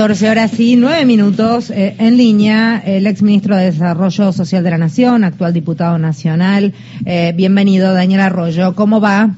14 horas y 9 minutos eh, en línea, el exministro de Desarrollo Social de la Nación, actual diputado nacional. Eh, bienvenido, Daniel Arroyo. ¿Cómo va?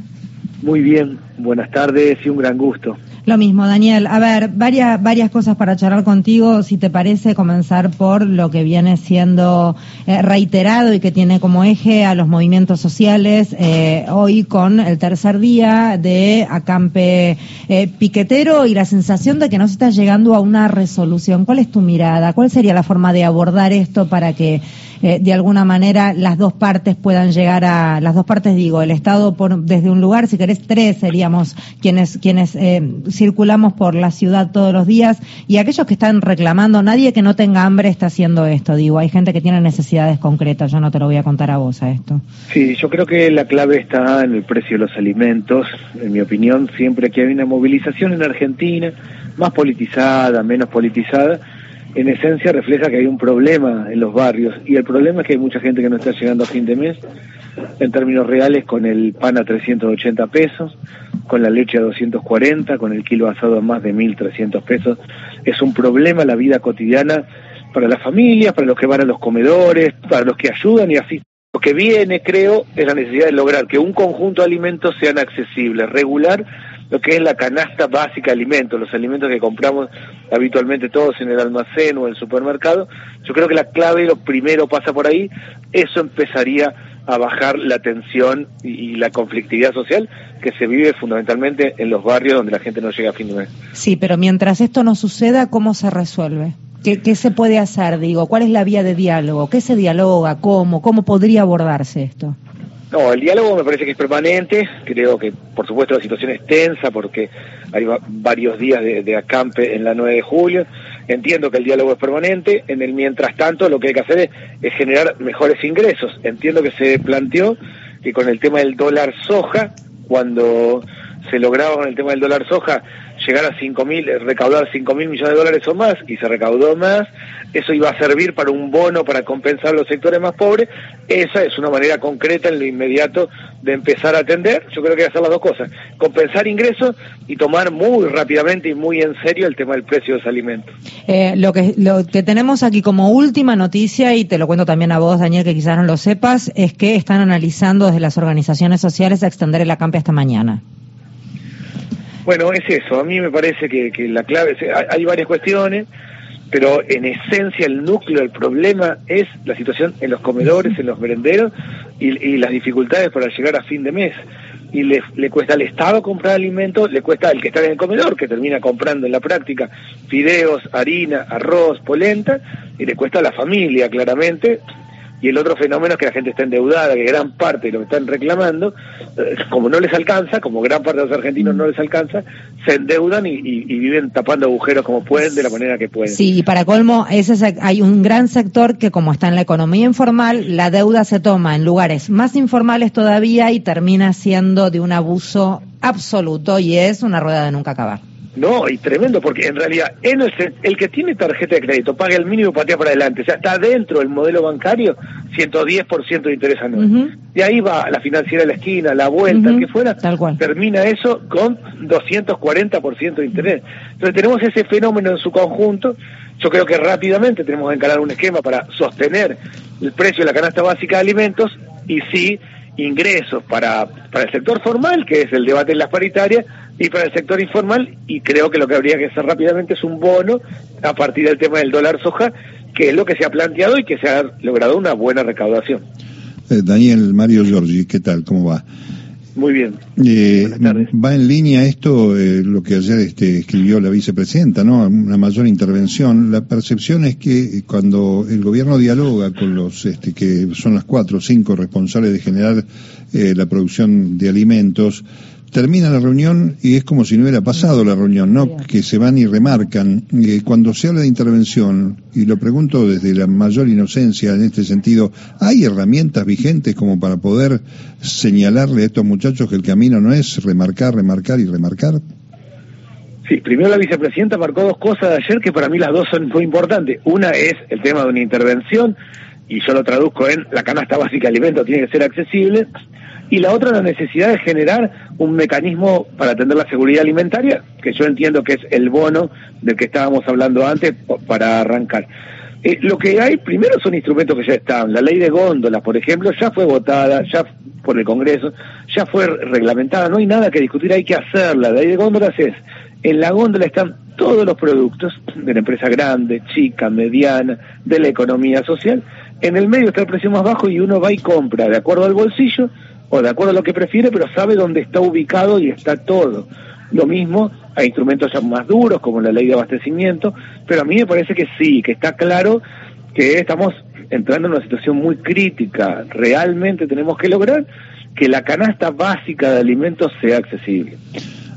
Muy bien, buenas tardes y un gran gusto. Lo mismo, Daniel. A ver, varias, varias cosas para charlar contigo. Si te parece, comenzar por lo que viene siendo eh, reiterado y que tiene como eje a los movimientos sociales eh, hoy con el tercer día de acampe eh, piquetero y la sensación de que no se está llegando a una resolución. ¿Cuál es tu mirada? ¿Cuál sería la forma de abordar esto para que de alguna manera las dos partes puedan llegar a, las dos partes digo, el Estado por, desde un lugar, si querés tres seríamos quienes, quienes circulamos por la ciudad todos los días. Y aquellos que están reclamando, nadie que no tenga hambre está haciendo esto, digo, hay gente que tiene necesidades concretas, yo no te lo voy a contar a vos a esto. Sí, yo creo que la clave está en el precio de los alimentos, en mi opinión, siempre que hay una movilización en Argentina, más politizada, menos politizada, en esencia refleja que hay un problema en los barrios y el problema es que hay mucha gente que no está llegando a fin de mes en términos reales con el pan a 380 pesos, con la leche a 240, con el kilo asado a más de 1.300 pesos. Es un problema la vida cotidiana para las familias, para los que van a los comedores, para los que ayudan y así. Lo que viene, creo, es la necesidad de lograr que un conjunto de alimentos sean accesibles, regular lo que es la canasta básica de alimentos, los alimentos que compramos habitualmente todos en el almacén o el supermercado. Yo creo que la clave, lo primero pasa por ahí, eso empezaría a bajar la tensión y, la conflictividad social que se vive fundamentalmente en los barrios donde la gente no llega a fin de mes. Sí, pero mientras esto no suceda, ¿cómo se resuelve? ¿Qué, ¿Qué, se puede hacer? Digo, ¿cuál es la vía de diálogo? ¿Qué se dialoga? ¿Cómo? ¿Cómo podría abordarse esto? No, el diálogo me parece que es permanente. Creo que, por supuesto, la situación es tensa porque hay varios días de, acampe en la 9 de julio. Entiendo que el diálogo es permanente. En el mientras tanto, lo que hay que hacer es, generar mejores ingresos. Entiendo que se planteó que con el tema del dólar soja, cuando se lograba con el tema del dólar soja llegar a cinco mil, recaudar 5 mil millones de dólares o más, y se recaudó más, eso iba a servir para un bono para compensar a los sectores más pobres, esa es una manera concreta en lo inmediato de empezar a atender, yo creo que hay que hacer las dos cosas, compensar ingresos y tomar muy rápidamente y muy en serio el tema del precio de los alimentos. Eh, lo, que, lo que tenemos aquí como última noticia, y te lo cuento también a vos, Daniel, que quizás no lo sepas, es que están analizando desde las organizaciones sociales extender el acampe hasta mañana. Bueno, es eso. A mí me parece que, la clave, hay varias cuestiones, pero en esencia el núcleo del problema es la situación en los comedores, en los merenderos y, las dificultades para llegar a fin de mes. Y le, le, cuesta al Estado comprar alimentos, le cuesta al que está en el comedor, que termina comprando en la práctica fideos, harina, arroz, polenta, y le cuesta a la familia, claramente, y el otro fenómeno es que la gente está endeudada, que gran parte de lo que están reclamando, eh, como no les alcanza, como gran parte de los argentinos no les alcanza, se endeudan y, viven tapando agujeros como pueden, de la manera que pueden. Sí, y para colmo, ese, hay un gran sector que como está en la economía informal, la deuda se toma en lugares más informales todavía y termina siendo de un abuso absoluto y es una rueda de nunca acabar. No, y tremendo, porque en realidad el, el que tiene tarjeta de crédito paga el mínimo patea para adelante, o sea, está dentro del modelo bancario 110% de interés anual. De ahí va la financiera de la esquina, la vuelta, que fuera, termina eso con 240% de interés. Entonces tenemos ese fenómeno en su conjunto, yo creo que rápidamente tenemos que encarar un esquema para sostener el precio de la canasta básica de alimentos y sí ingresos para, para el sector formal, que es el debate en las paritarias, y para el sector informal, y creo que lo que habría que hacer rápidamente es un bono a partir del tema del dólar soja, que es lo que se ha planteado y que se ha logrado una buena recaudación. Eh, Daniel Mario Giorgi, ¿qué tal? ¿Cómo va? Muy bien. Eh, va en línea esto, eh, lo que ayer este, escribió la vicepresidenta, ¿no? Una mayor intervención. La percepción es que cuando el gobierno dialoga con los este, que son las cuatro o cinco responsables de generar la producción de alimentos, termina la reunión y es como si no hubiera pasado la reunión, ¿no? Que se van y remarcan. Eh, cuando se habla de intervención, y lo pregunto desde la mayor inocencia en este sentido, ¿hay herramientas vigentes como para poder señalarle a estos muchachos que el camino no es remarcar, remarcar y remarcar? Sí, primero la vicepresidenta marcó dos cosas de ayer que para mí las dos son muy importantes. Una es el tema de una intervención, y yo lo traduzco en la canasta básica de alimentos tiene que ser accesible, y la otra la necesidad de generar un mecanismo para atender la seguridad alimentaria, que yo entiendo que es el bono del que estábamos hablando antes para arrancar. Eh, lo que hay primero son instrumentos que ya están. La ley de góndolas, por ejemplo, ya fue votada, ya por el Congreso, ya fue reglamentada, no hay nada que discutir, hay que hacerla. La ley de góndolas es, en la góndola están todos los productos de la empresa grande, chica, mediana, de la economía social. En el medio está el precio más bajo y uno va y compra de acuerdo al bolsillo o de acuerdo a lo que prefiere, pero sabe dónde está ubicado y está todo. Lo mismo hay instrumentos ya más duros como la ley de abastecimiento, pero a mí me parece que sí, que está claro que estamos entrando en una situación muy crítica. Realmente tenemos que lograr que la canasta básica de alimentos sea accesible.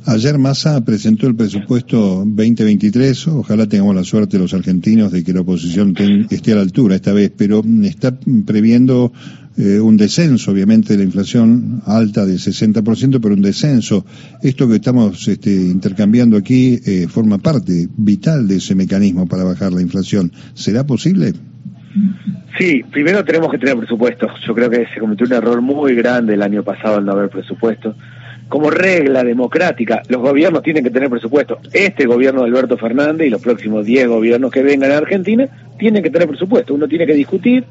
Ayer Massa presentó el presupuesto 2023. Ojalá tengamos la suerte los argentinos de que la oposición esté a la altura esta vez, pero está previendo eh, un descenso, obviamente, de la inflación alta del 60%, pero un descenso. Esto que estamos este, intercambiando aquí eh, forma parte vital de ese mecanismo para bajar la inflación. ¿Será posible? Sí, primero tenemos que tener presupuesto. Yo creo que se cometió un error muy grande el año pasado al no haber presupuesto como regla democrática, los gobiernos tienen que tener presupuesto. Este gobierno de Alberto Fernández y los próximos 10 gobiernos que vengan a Argentina tienen que tener presupuesto. Uno tiene que discutir,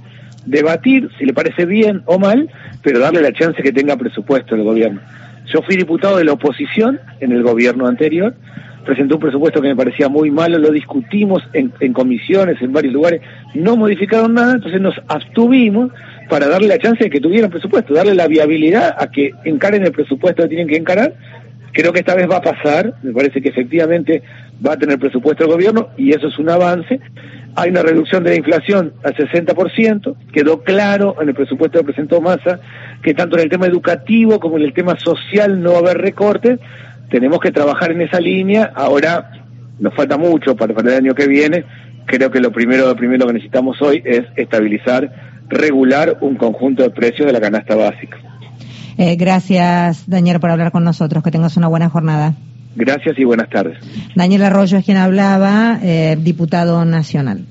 debatir si le parece bien o mal, pero darle la chance que tenga presupuesto el gobierno. Yo fui diputado de la oposición en el gobierno anterior, presenté un presupuesto que me parecía muy malo, lo discutimos en, en comisiones, en varios lugares, no modificaron nada, entonces nos abstuvimos para darle la chance de que tuvieran presupuesto, darle la viabilidad a que encaren el presupuesto que tienen que encarar. Creo que esta vez va a pasar, me parece que efectivamente va a tener presupuesto el gobierno y eso es un avance. Hay una reducción de la inflación al 60%, quedó claro en el presupuesto que presentó Massa que tanto en el tema educativo como en el tema social no va a haber recortes. Tenemos que trabajar en esa línea. Ahora nos falta mucho para, el año que viene. Creo que lo primero, lo primero que necesitamos hoy es estabilizar regular un conjunto de precios de la canasta básica. Eh, gracias, Daniel, por hablar con nosotros. Que tengas una buena jornada. Gracias y buenas tardes. Daniel Arroyo es quien hablaba, eh, diputado nacional.